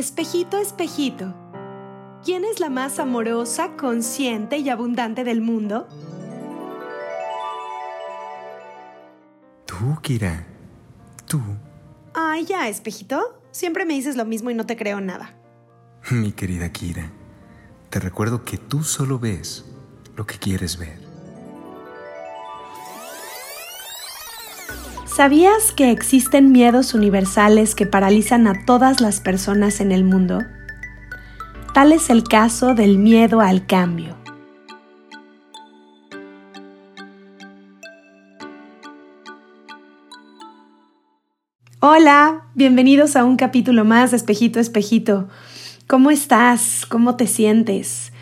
Espejito, espejito, ¿quién es la más amorosa, consciente y abundante del mundo? Tú, Kira. Tú. Ay, ya, espejito. Siempre me dices lo mismo y no te creo nada. Mi querida Kira, te recuerdo que tú solo ves lo que quieres ver. ¿Sabías que existen miedos universales que paralizan a todas las personas en el mundo? Tal es el caso del miedo al cambio. Hola, bienvenidos a un capítulo más de Espejito, Espejito. ¿Cómo estás? ¿Cómo te sientes?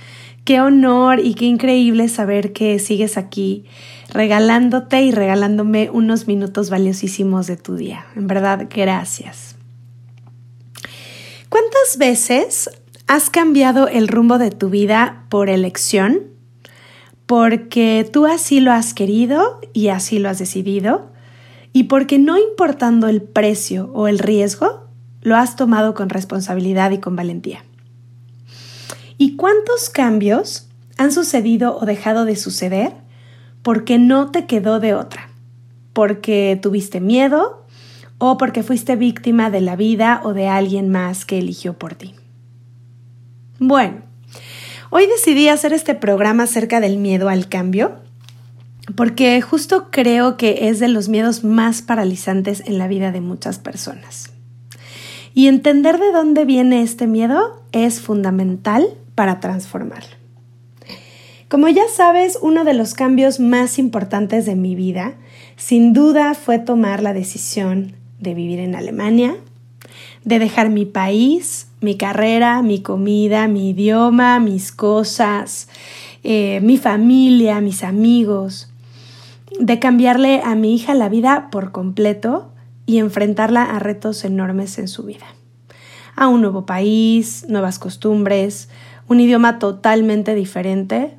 Qué honor y qué increíble saber que sigues aquí regalándote y regalándome unos minutos valiosísimos de tu día. En verdad, gracias. ¿Cuántas veces has cambiado el rumbo de tu vida por elección? Porque tú así lo has querido y así lo has decidido. Y porque no importando el precio o el riesgo, lo has tomado con responsabilidad y con valentía. ¿Y cuántos cambios han sucedido o dejado de suceder porque no te quedó de otra, porque tuviste miedo o porque fuiste víctima de la vida o de alguien más que eligió por ti. Bueno, hoy decidí hacer este programa acerca del miedo al cambio porque justo creo que es de los miedos más paralizantes en la vida de muchas personas. Y entender de dónde viene este miedo es fundamental para transformarlo. Como ya sabes, uno de los cambios más importantes de mi vida, sin duda, fue tomar la decisión de vivir en Alemania, de dejar mi país, mi carrera, mi comida, mi idioma, mis cosas, eh, mi familia, mis amigos, de cambiarle a mi hija la vida por completo y enfrentarla a retos enormes en su vida. A un nuevo país, nuevas costumbres, un idioma totalmente diferente,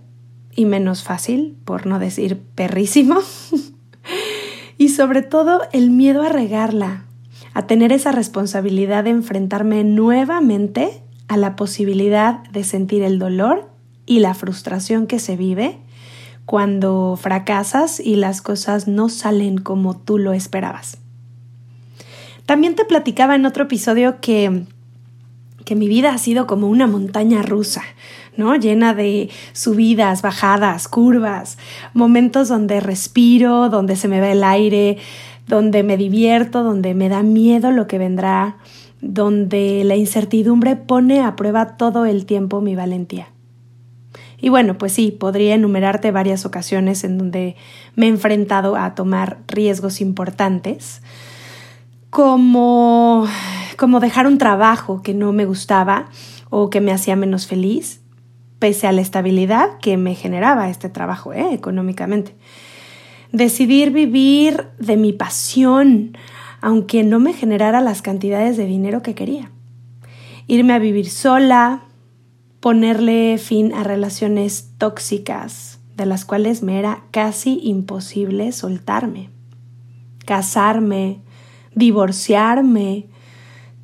y menos fácil, por no decir perrísimo. y sobre todo el miedo a regarla, a tener esa responsabilidad de enfrentarme nuevamente a la posibilidad de sentir el dolor y la frustración que se vive cuando fracasas y las cosas no salen como tú lo esperabas. También te platicaba en otro episodio que, que mi vida ha sido como una montaña rusa, ¿no? Llena de subidas, bajadas, curvas, momentos donde respiro, donde se me va el aire, donde me divierto, donde me da miedo lo que vendrá, donde la incertidumbre pone a prueba todo el tiempo mi valentía. Y bueno, pues sí, podría enumerarte varias ocasiones en donde me he enfrentado a tomar riesgos importantes, como, como dejar un trabajo que no me gustaba o que me hacía menos feliz, pese a la estabilidad que me generaba este trabajo ¿eh? económicamente. Decidir vivir de mi pasión, aunque no me generara las cantidades de dinero que quería. Irme a vivir sola, ponerle fin a relaciones tóxicas, de las cuales me era casi imposible soltarme. Casarme, divorciarme,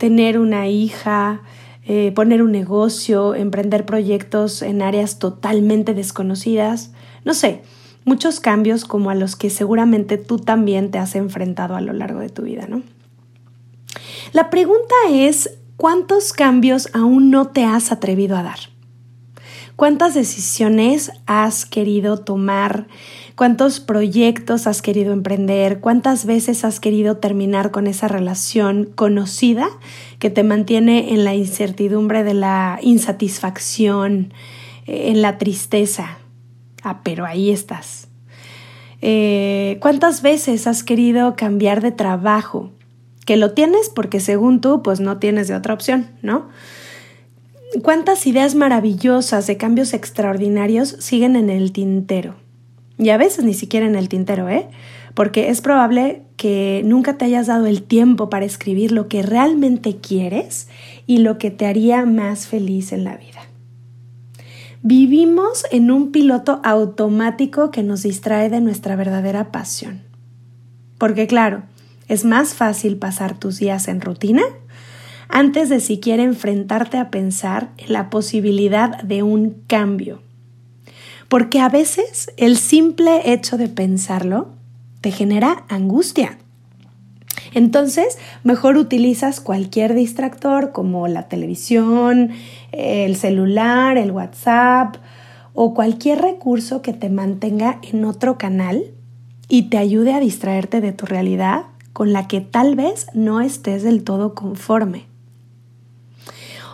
tener una hija, eh, poner un negocio, emprender proyectos en áreas totalmente desconocidas, no sé, muchos cambios como a los que seguramente tú también te has enfrentado a lo largo de tu vida, ¿no? La pregunta es, ¿cuántos cambios aún no te has atrevido a dar? ¿Cuántas decisiones has querido tomar cuántos proyectos has querido emprender, cuántas veces has querido terminar con esa relación conocida que te mantiene en la incertidumbre de la insatisfacción, eh, en la tristeza. Ah, pero ahí estás. Eh, ¿Cuántas veces has querido cambiar de trabajo? Que lo tienes porque según tú, pues no tienes de otra opción, ¿no? ¿Cuántas ideas maravillosas de cambios extraordinarios siguen en el tintero? Y a veces ni siquiera en el tintero, ¿eh? Porque es probable que nunca te hayas dado el tiempo para escribir lo que realmente quieres y lo que te haría más feliz en la vida. Vivimos en un piloto automático que nos distrae de nuestra verdadera pasión. Porque claro, es más fácil pasar tus días en rutina antes de siquiera enfrentarte a pensar en la posibilidad de un cambio. Porque a veces el simple hecho de pensarlo te genera angustia. Entonces, mejor utilizas cualquier distractor como la televisión, el celular, el WhatsApp o cualquier recurso que te mantenga en otro canal y te ayude a distraerte de tu realidad con la que tal vez no estés del todo conforme.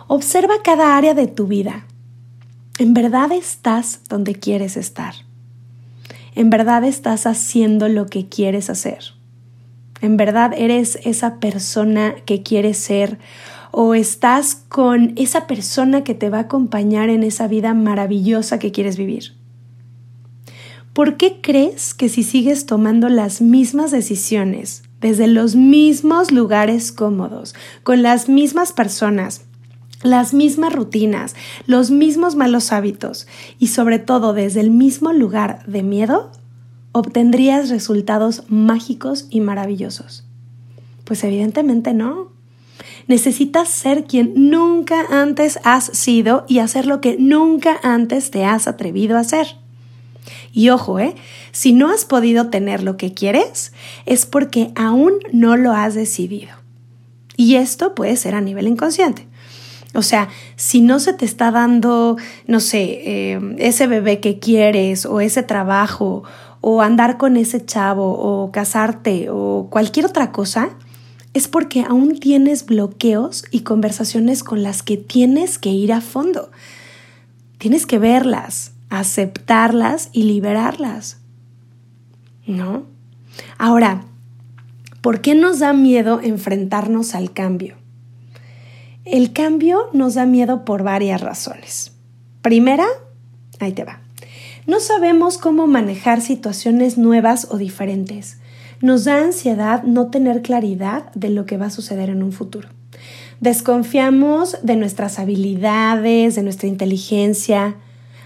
Observa cada área de tu vida. ¿En verdad estás donde quieres estar? ¿En verdad estás haciendo lo que quieres hacer? ¿En verdad eres esa persona que quieres ser? ¿O estás con esa persona que te va a acompañar en esa vida maravillosa que quieres vivir? ¿Por qué crees que si sigues tomando las mismas decisiones desde los mismos lugares cómodos, con las mismas personas, las mismas rutinas, los mismos malos hábitos y sobre todo desde el mismo lugar de miedo, obtendrías resultados mágicos y maravillosos. Pues evidentemente no. Necesitas ser quien nunca antes has sido y hacer lo que nunca antes te has atrevido a hacer. Y ojo, ¿eh? Si no has podido tener lo que quieres, es porque aún no lo has decidido. Y esto puede ser a nivel inconsciente. O sea, si no se te está dando, no sé, eh, ese bebé que quieres o ese trabajo o andar con ese chavo o casarte o cualquier otra cosa, es porque aún tienes bloqueos y conversaciones con las que tienes que ir a fondo. Tienes que verlas, aceptarlas y liberarlas. ¿No? Ahora, ¿por qué nos da miedo enfrentarnos al cambio? El cambio nos da miedo por varias razones. Primera, ahí te va. No sabemos cómo manejar situaciones nuevas o diferentes. Nos da ansiedad no tener claridad de lo que va a suceder en un futuro. Desconfiamos de nuestras habilidades, de nuestra inteligencia,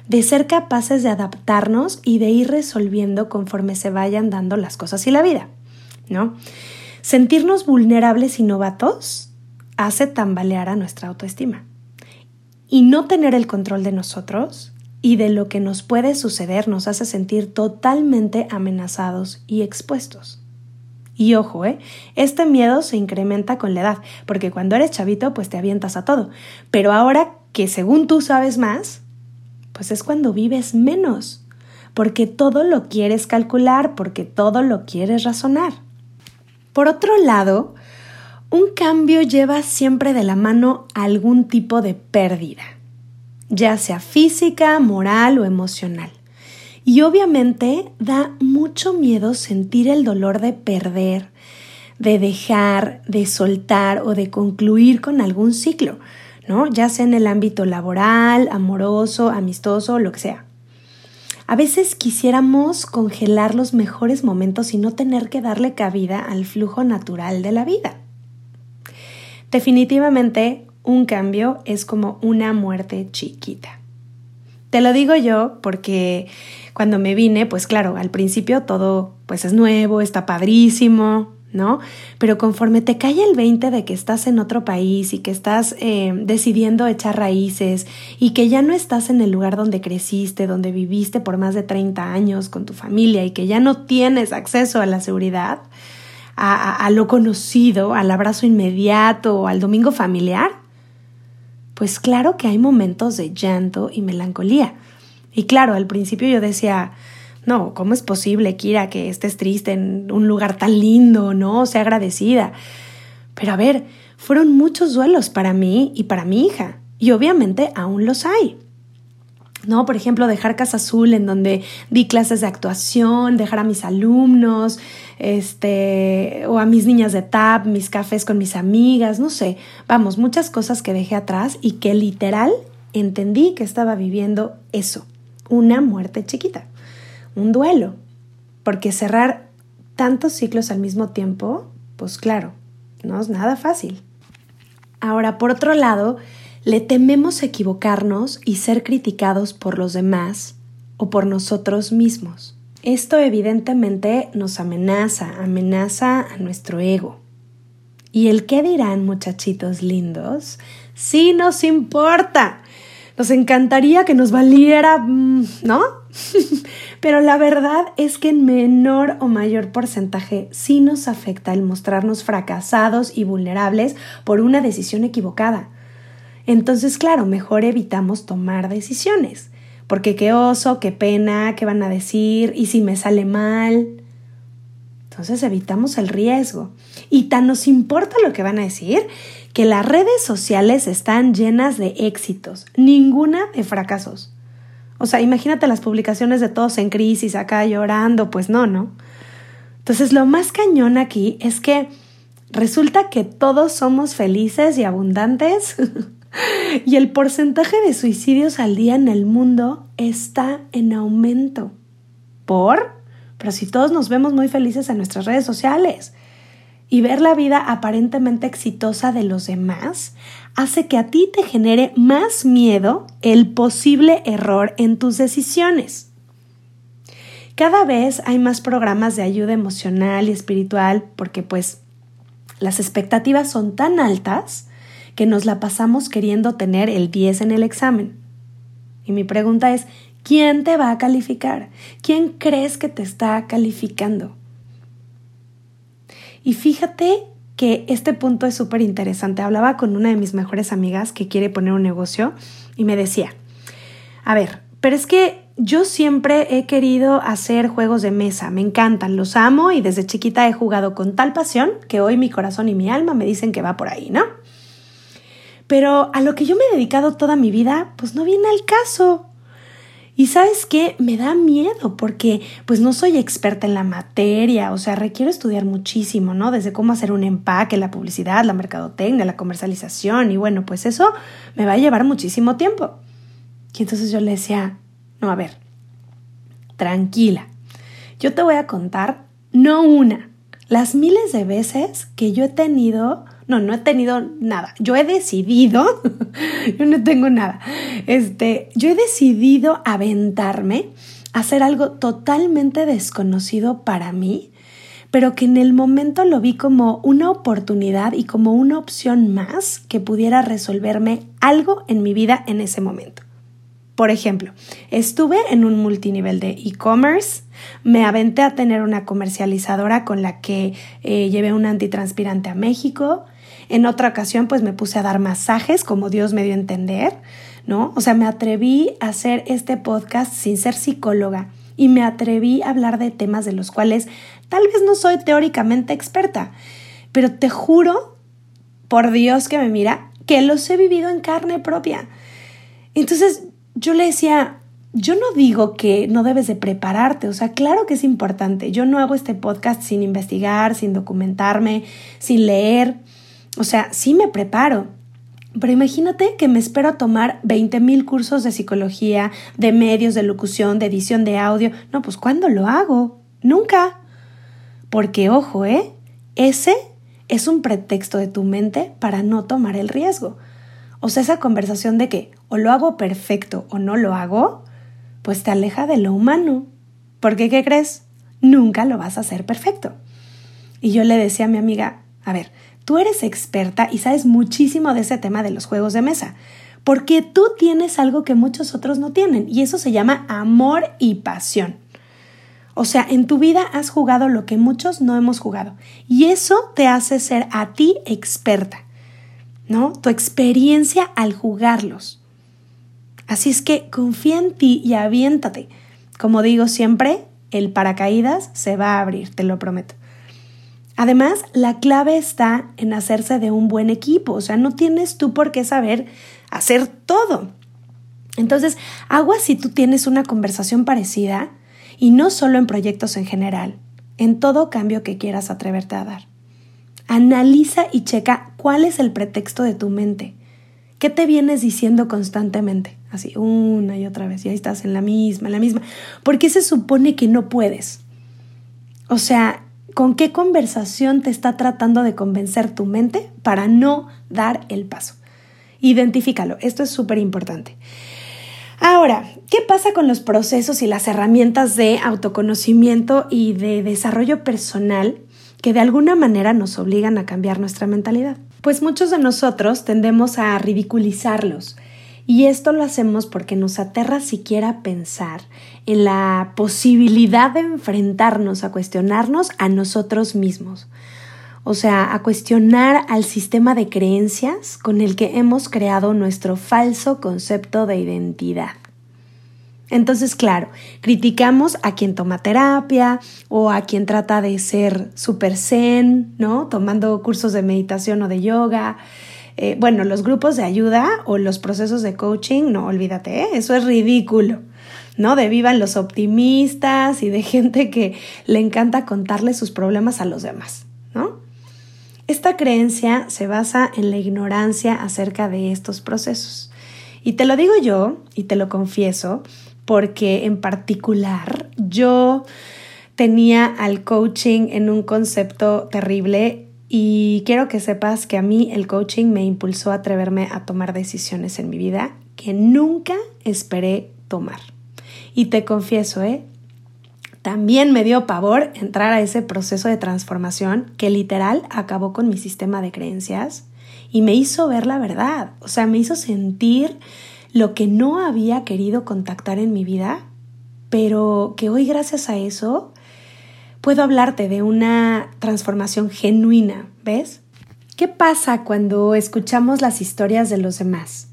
de ser capaces de adaptarnos y de ir resolviendo conforme se vayan dando las cosas y la vida, ¿no? Sentirnos vulnerables y novatos hace tambalear a nuestra autoestima. Y no tener el control de nosotros y de lo que nos puede suceder nos hace sentir totalmente amenazados y expuestos. Y ojo, ¿eh? este miedo se incrementa con la edad, porque cuando eres chavito pues te avientas a todo, pero ahora que según tú sabes más, pues es cuando vives menos, porque todo lo quieres calcular, porque todo lo quieres razonar. Por otro lado, un cambio lleva siempre de la mano algún tipo de pérdida ya sea física, moral o emocional. Y obviamente da mucho miedo sentir el dolor de perder, de dejar, de soltar o de concluir con algún ciclo, ¿no? Ya sea en el ámbito laboral, amoroso, amistoso, lo que sea. A veces quisiéramos congelar los mejores momentos y no tener que darle cabida al flujo natural de la vida. Definitivamente un cambio es como una muerte chiquita. Te lo digo yo porque cuando me vine, pues claro, al principio todo pues es nuevo, está padrísimo, ¿no? Pero conforme te cae el 20 de que estás en otro país y que estás eh, decidiendo echar raíces y que ya no estás en el lugar donde creciste, donde viviste por más de 30 años con tu familia y que ya no tienes acceso a la seguridad, a, lo conocido, al abrazo inmediato, al domingo familiar, pues claro que hay momentos de llanto y melancolía. Y claro, al principio yo decía, no, ¿cómo es posible, Kira, que estés triste en un lugar tan lindo, no? Sea agradecida. Pero a ver, fueron muchos duelos para mí y para mi hija, y obviamente aún los hay. ¿No? Por ejemplo, dejar Casa Azul en donde di clases de actuación, dejar a mis alumnos, este, o a mis niñas de TAP, mis cafés con mis amigas, no sé, vamos, muchas cosas que dejé atrás y que literal entendí que estaba viviendo eso, una muerte chiquita, un duelo, porque cerrar tantos ciclos al mismo tiempo, pues claro, no es nada fácil. Ahora, por otro lado, le tememos equivocarnos y ser criticados por los demás o por nosotros mismos. Esto evidentemente nos amenaza, amenaza a nuestro ego. Y el qué dirán, muchachitos lindos, sí nos importa. Nos encantaría que nos valiera, mm, ¿no? Pero la verdad es que en menor o mayor porcentaje sí nos afecta el mostrarnos fracasados y vulnerables por una decisión equivocada. Entonces, claro, mejor evitamos tomar decisiones, porque qué oso, qué pena, qué van a decir, y si me sale mal. Entonces evitamos el riesgo. Y tan nos importa lo que van a decir que las redes sociales están llenas de éxitos, ninguna de fracasos. O sea, imagínate las publicaciones de todos en crisis, acá llorando, pues no, ¿no? Entonces lo más cañón aquí es que resulta que todos somos felices y abundantes y el porcentaje de suicidios al día en el mundo está en aumento. ¿Por? Pero si todos nos vemos muy felices en nuestras redes sociales y ver la vida aparentemente exitosa de los demás hace que a ti te genere más miedo el posible error en tus decisiones. Cada vez hay más programas de ayuda emocional y espiritual porque pues las expectativas son tan altas que nos la pasamos queriendo tener el 10 en el examen. Y mi pregunta es, ¿quién te va a calificar? ¿Quién crees que te está calificando? Y fíjate que este punto es súper interesante. Hablaba con una de mis mejores amigas que quiere poner un negocio y me decía, a ver, pero es que yo siempre he querido hacer juegos de mesa, me encantan, los amo y desde chiquita he jugado con tal pasión que hoy mi corazón y mi alma me dicen que va por ahí, ¿no? Pero a lo que yo me he dedicado toda mi vida, pues no viene al caso. Y sabes qué, me da miedo porque pues no soy experta en la materia, o sea, requiero estudiar muchísimo, ¿no? Desde cómo hacer un empaque, la publicidad, la mercadotecnia, la comercialización y bueno, pues eso me va a llevar muchísimo tiempo. Y entonces yo le decía, no, a ver, tranquila, yo te voy a contar, no una, las miles de veces que yo he tenido no, no he tenido nada. Yo he decidido, yo no tengo nada. Este, yo he decidido aventarme a hacer algo totalmente desconocido para mí, pero que en el momento lo vi como una oportunidad y como una opción más que pudiera resolverme algo en mi vida en ese momento. Por ejemplo, estuve en un multinivel de e-commerce, me aventé a tener una comercializadora con la que eh, llevé un antitranspirante a México, en otra ocasión, pues me puse a dar masajes, como Dios me dio a entender, ¿no? O sea, me atreví a hacer este podcast sin ser psicóloga y me atreví a hablar de temas de los cuales tal vez no soy teóricamente experta, pero te juro, por Dios que me mira, que los he vivido en carne propia. Entonces, yo le decía, yo no digo que no debes de prepararte, o sea, claro que es importante. Yo no hago este podcast sin investigar, sin documentarme, sin leer. O sea, sí me preparo, pero imagínate que me espero a tomar 20 mil cursos de psicología, de medios, de locución, de edición de audio. No, pues ¿cuándo lo hago? Nunca. Porque, ojo, ¿eh? Ese es un pretexto de tu mente para no tomar el riesgo. O sea, esa conversación de que o lo hago perfecto o no lo hago, pues te aleja de lo humano. Porque, ¿qué crees? Nunca lo vas a hacer perfecto. Y yo le decía a mi amiga, a ver, Tú eres experta y sabes muchísimo de ese tema de los juegos de mesa, porque tú tienes algo que muchos otros no tienen y eso se llama amor y pasión. O sea, en tu vida has jugado lo que muchos no hemos jugado y eso te hace ser a ti experta, ¿no? Tu experiencia al jugarlos. Así es que confía en ti y aviéntate. Como digo siempre, el paracaídas se va a abrir, te lo prometo. Además, la clave está en hacerse de un buen equipo, o sea, no tienes tú por qué saber hacer todo. Entonces, agua si tú tienes una conversación parecida y no solo en proyectos en general, en todo cambio que quieras atreverte a dar. Analiza y checa cuál es el pretexto de tu mente. ¿Qué te vienes diciendo constantemente? Así, una y otra vez, y ahí estás en la misma, en la misma. ¿Por qué se supone que no puedes? O sea, con qué conversación te está tratando de convencer tu mente para no dar el paso. Identifícalo, esto es súper importante. Ahora, ¿qué pasa con los procesos y las herramientas de autoconocimiento y de desarrollo personal que de alguna manera nos obligan a cambiar nuestra mentalidad. Pues muchos de nosotros tendemos a ridiculizarlos y esto lo hacemos porque nos aterra siquiera pensar en la posibilidad de enfrentarnos a cuestionarnos a nosotros mismos. O sea, a cuestionar al sistema de creencias con el que hemos creado nuestro falso concepto de identidad. Entonces, claro, criticamos a quien toma terapia o a quien trata de ser super zen, ¿no? Tomando cursos de meditación o de yoga. Eh, bueno, los grupos de ayuda o los procesos de coaching, no, olvídate, ¿eh? eso es ridículo. ¿no? De vivan los optimistas y de gente que le encanta contarle sus problemas a los demás, ¿no? Esta creencia se basa en la ignorancia acerca de estos procesos. Y te lo digo yo, y te lo confieso, porque en particular yo tenía al coaching en un concepto terrible y quiero que sepas que a mí el coaching me impulsó a atreverme a tomar decisiones en mi vida que nunca esperé tomar. Y te confieso, ¿eh? También me dio pavor entrar a ese proceso de transformación que literal acabó con mi sistema de creencias y me hizo ver la verdad, o sea, me hizo sentir lo que no había querido contactar en mi vida, pero que hoy gracias a eso puedo hablarte de una transformación genuina, ¿ves? ¿Qué pasa cuando escuchamos las historias de los demás?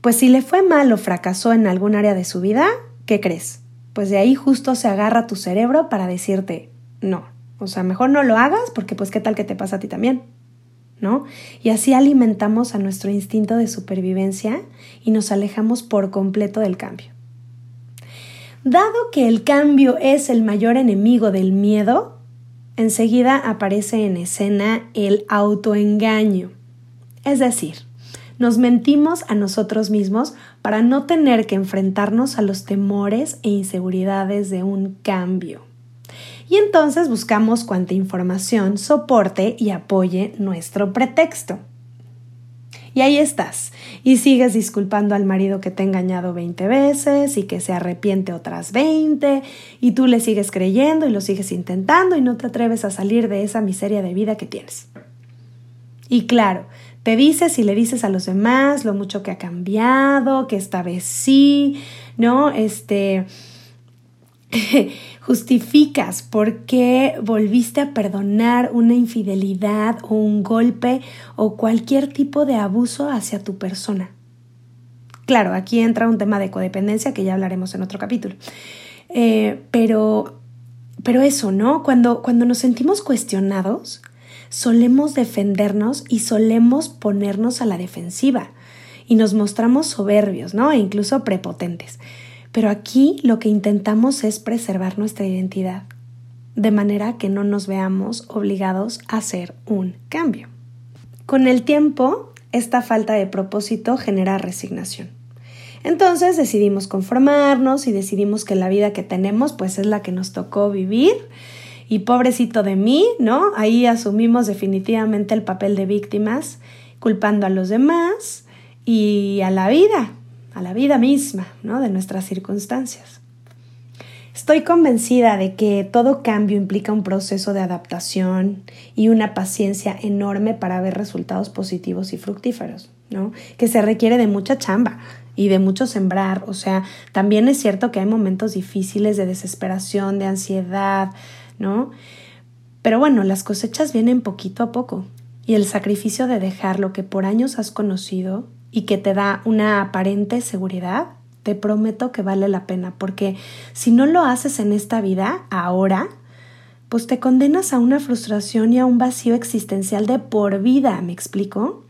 Pues si le fue mal o fracasó en algún área de su vida, ¿qué crees? Pues de ahí justo se agarra tu cerebro para decirte, no, o sea, mejor no lo hagas porque pues qué tal que te pasa a ti también. ¿no? Y así alimentamos a nuestro instinto de supervivencia y nos alejamos por completo del cambio. Dado que el cambio es el mayor enemigo del miedo, enseguida aparece en escena el autoengaño. Es decir, nos mentimos a nosotros mismos para no tener que enfrentarnos a los temores e inseguridades de un cambio y entonces buscamos cuanta información soporte y apoye nuestro pretexto. Y ahí estás, y sigues disculpando al marido que te ha engañado 20 veces y que se arrepiente otras 20, y tú le sigues creyendo y lo sigues intentando y no te atreves a salir de esa miseria de vida que tienes. Y claro, te dices y le dices a los demás lo mucho que ha cambiado, que esta vez sí, ¿no? Este, justificas por qué volviste a perdonar una infidelidad o un golpe o cualquier tipo de abuso hacia tu persona. Claro, aquí entra un tema de codependencia que ya hablaremos en otro capítulo. Eh, pero, pero eso, ¿no? Cuando, cuando nos sentimos cuestionados, solemos defendernos y solemos ponernos a la defensiva y nos mostramos soberbios, ¿no? E incluso prepotentes. Pero aquí lo que intentamos es preservar nuestra identidad, de manera que no nos veamos obligados a hacer un cambio. Con el tiempo, esta falta de propósito genera resignación. Entonces decidimos conformarnos y decidimos que la vida que tenemos pues es la que nos tocó vivir y pobrecito de mí, ¿no? Ahí asumimos definitivamente el papel de víctimas, culpando a los demás y a la vida, a la vida misma, ¿no? De nuestras circunstancias. Estoy convencida de que todo cambio implica un proceso de adaptación y una paciencia enorme para ver resultados positivos y fructíferos, ¿no? Que se requiere de mucha chamba y de mucho sembrar. O sea, también es cierto que hay momentos difíciles de desesperación, de ansiedad, ¿no? Pero bueno, las cosechas vienen poquito a poco y el sacrificio de dejar lo que por años has conocido y que te da una aparente seguridad, te prometo que vale la pena, porque si no lo haces en esta vida, ahora, pues te condenas a una frustración y a un vacío existencial de por vida, ¿me explico?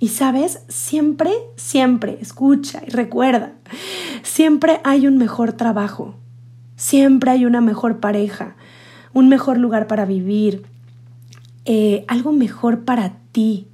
Y sabes, siempre, siempre, escucha y recuerda, siempre hay un mejor trabajo, siempre hay una mejor pareja, un mejor lugar para vivir, eh, algo mejor para ti,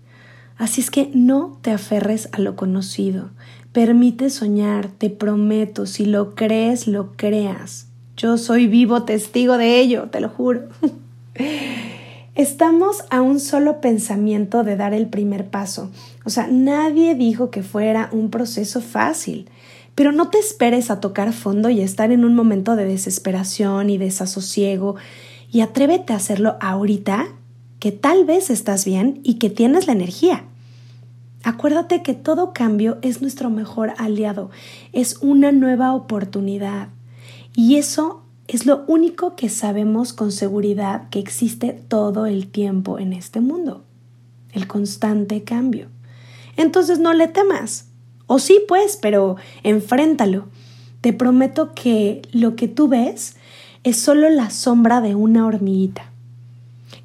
Así es que no te aferres a lo conocido. Permite soñar, te prometo, si lo crees, lo creas. Yo soy vivo testigo de ello, te lo juro. Estamos a un solo pensamiento de dar el primer paso. O sea, nadie dijo que fuera un proceso fácil. Pero no te esperes a tocar fondo y estar en un momento de desesperación y desasosiego Y atrévete a hacerlo ahorita, que tal vez estás bien y que tienes la energía. Acuérdate que todo cambio es nuestro mejor aliado, es una nueva oportunidad. Y eso es lo único que sabemos con seguridad que existe todo el tiempo en este mundo, el constante cambio. Entonces no le temas. O sí, pues, pero enfréntalo. Te prometo que lo que tú ves es solo la sombra de una hormiguita.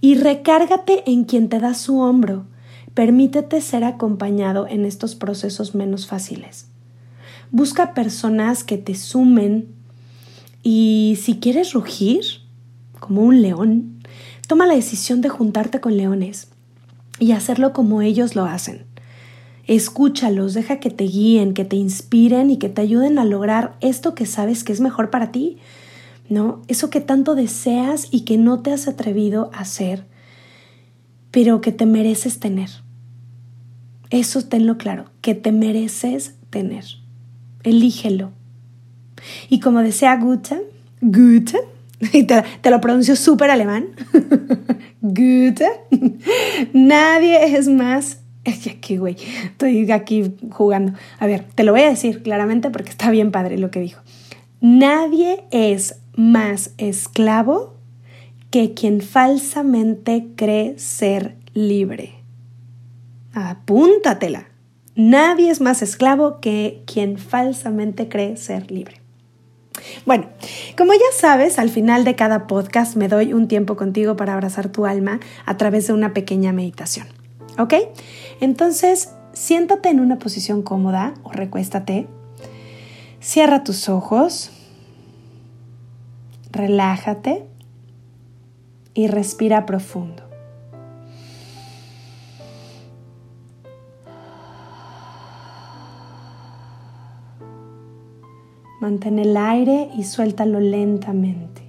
Y recárgate en quien te da su hombro. Permítete ser acompañado en estos procesos menos fáciles. Busca personas que te sumen y si quieres rugir, como un león, toma la decisión de juntarte con leones y hacerlo como ellos lo hacen. Escúchalos, deja que te guíen, que te inspiren y que te ayuden a lograr esto que sabes que es mejor para ti, ¿no? Eso que tanto deseas y que no te has atrevido a hacer, pero que te mereces tener. Eso tenlo claro, que te mereces tener. Elígelo. Y como decía Goethe, Goethe, y te, lo pronuncio súper alemán, Goethe, nadie es más Aquí, güey, estoy aquí jugando. A ver, te lo voy a decir claramente porque está bien padre lo que dijo. Nadie es más esclavo que quien falsamente cree ser libre. Apúntatela. Nadie es más esclavo que quien falsamente cree ser libre. Bueno, como ya sabes, al final de cada podcast me doy un tiempo contigo para abrazar tu alma a través de una pequeña meditación. ¿Ok? Entonces, siéntate en una posición cómoda o recuéstate. Cierra tus ojos. Relájate y respira profundo. Mantén el aire y suéltalo lentamente.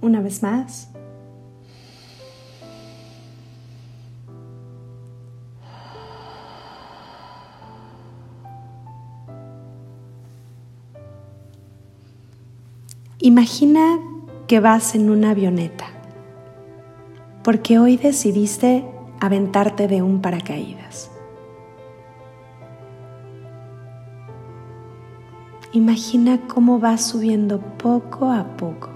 Una vez más. Imagina que vas en una avioneta porque hoy decidiste aventarte de un paracaídas. Imagina cómo vas subiendo poco a poco.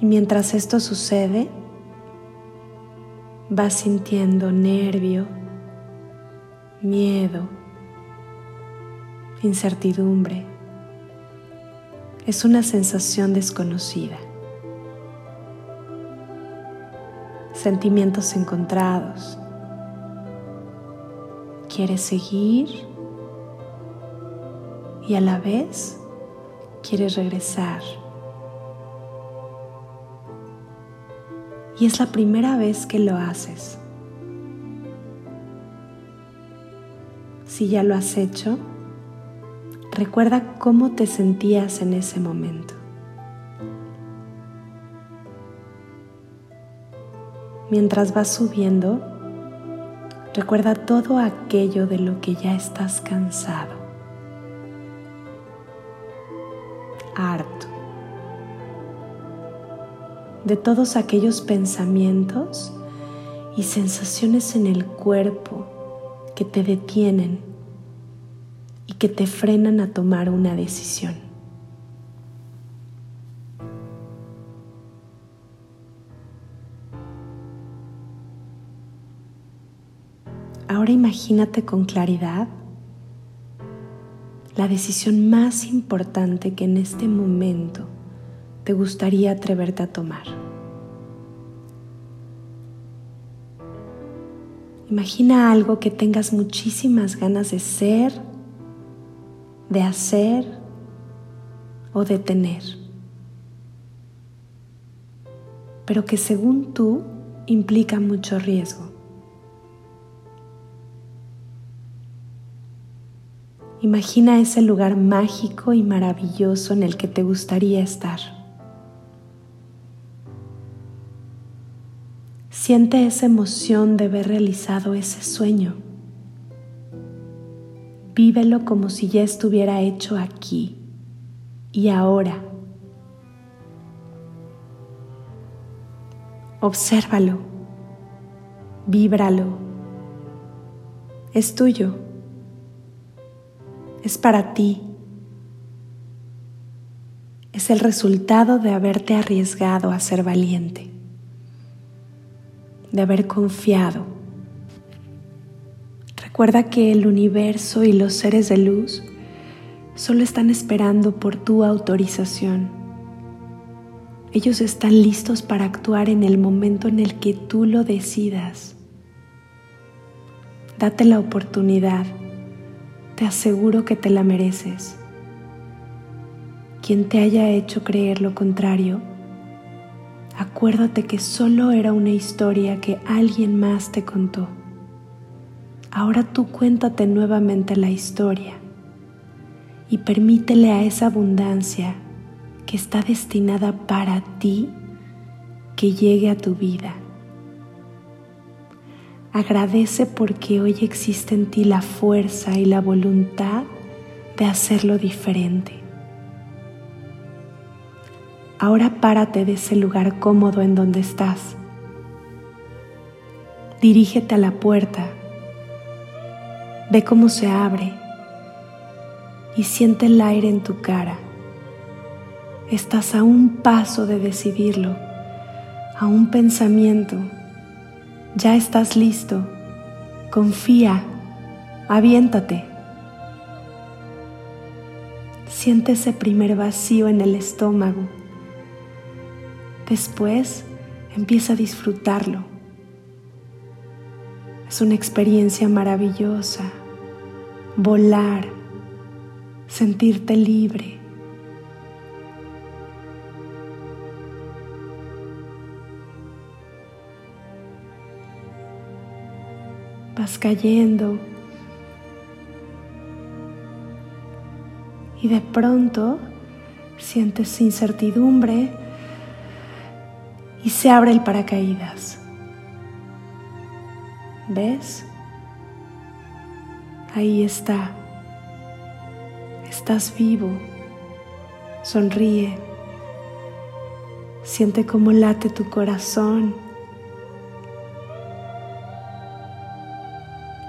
Y mientras esto sucede, vas sintiendo nervio, miedo, incertidumbre es una sensación desconocida. Sentimientos encontrados. Quieres seguir y a la vez quieres regresar. Y es la primera vez que lo haces. Si ya lo has hecho, Recuerda cómo te sentías en ese momento. Mientras vas subiendo, recuerda todo aquello de lo que ya estás cansado, harto, de todos aquellos pensamientos y sensaciones en el cuerpo que te detienen que te frenan a tomar una decisión. Ahora imagínate con claridad la decisión más importante que en este momento te gustaría atreverte a tomar. Imagina algo que tengas muchísimas ganas de ser de hacer o de tener, pero que según tú implica mucho riesgo. Imagina ese lugar mágico y maravilloso en el que te gustaría estar. Siente esa emoción de ver realizado ese sueño. Vívelo como si ya estuviera hecho aquí y ahora. Obsérvalo, víbralo. Es tuyo, es para ti. Es el resultado de haberte arriesgado a ser valiente, de haber confiado Recuerda que el universo y los seres de luz solo están esperando por tu autorización. Ellos están listos para actuar en el momento en el que tú lo decidas. Date la oportunidad. Te aseguro que te la mereces. Quien te haya hecho creer lo contrario, acuérdate que solo era una historia que alguien más te contó. Ahora tú cuéntate nuevamente la historia y permítele a esa abundancia que está destinada para ti que llegue a tu vida. Agradece porque hoy existe en ti la fuerza y la voluntad de hacerlo diferente. Ahora párate de ese lugar cómodo en donde estás. Dirígete a la puerta Ve cómo se abre y siente el aire en tu cara. Estás a un paso de decidirlo, a un pensamiento. Ya estás listo. Confía. Aviéntate. Siente ese primer vacío en el estómago. Después empieza a disfrutarlo es una experiencia maravillosa. Volar, sentirte libre. Vas cayendo y de pronto sientes incertidumbre y se abre el paracaídas. ¿Ves? Ahí está. Estás vivo. Sonríe. Siente cómo late tu corazón.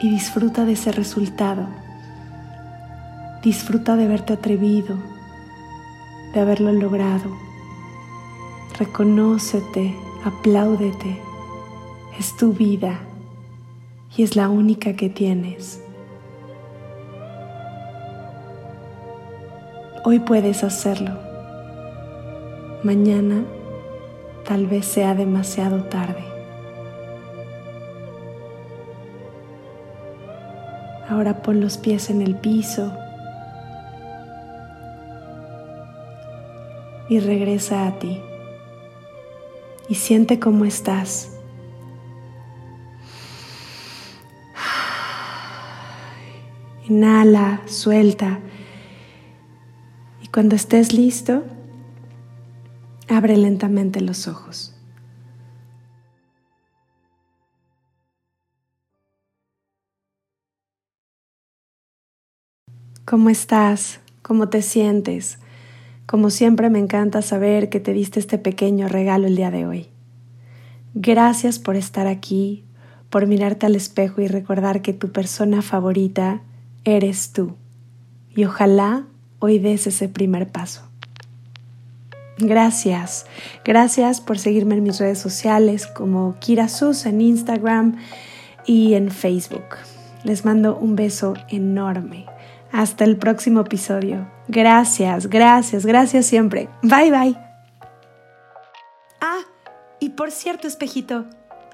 Y disfruta de ese resultado. Disfruta de haberte atrevido, de haberlo logrado. Reconócete, apláudete. Es tu vida y es la única que tienes. Hoy puedes hacerlo. Mañana tal vez sea demasiado tarde. Ahora pon los pies en el piso y regresa a ti. Y siente cómo estás. Inhala, suelta. Y cuando estés listo, abre lentamente los ojos. ¿Cómo estás? ¿Cómo te sientes? Como siempre me encanta saber que te diste este pequeño regalo el día de hoy. Gracias por estar aquí, por mirarte al espejo y recordar que tu persona favorita eres tú. Y ojalá hoy des ese primer paso. Gracias, gracias por seguirme en mis redes sociales como Kira Sus en Instagram y en Facebook. Les mando un beso enorme. Hasta el próximo episodio. Gracias, gracias, gracias siempre. Bye bye. Ah, y por cierto, espejito,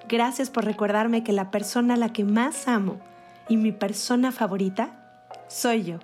gracias por recordarme que la persona a la que más amo y mi persona favorita soy yo.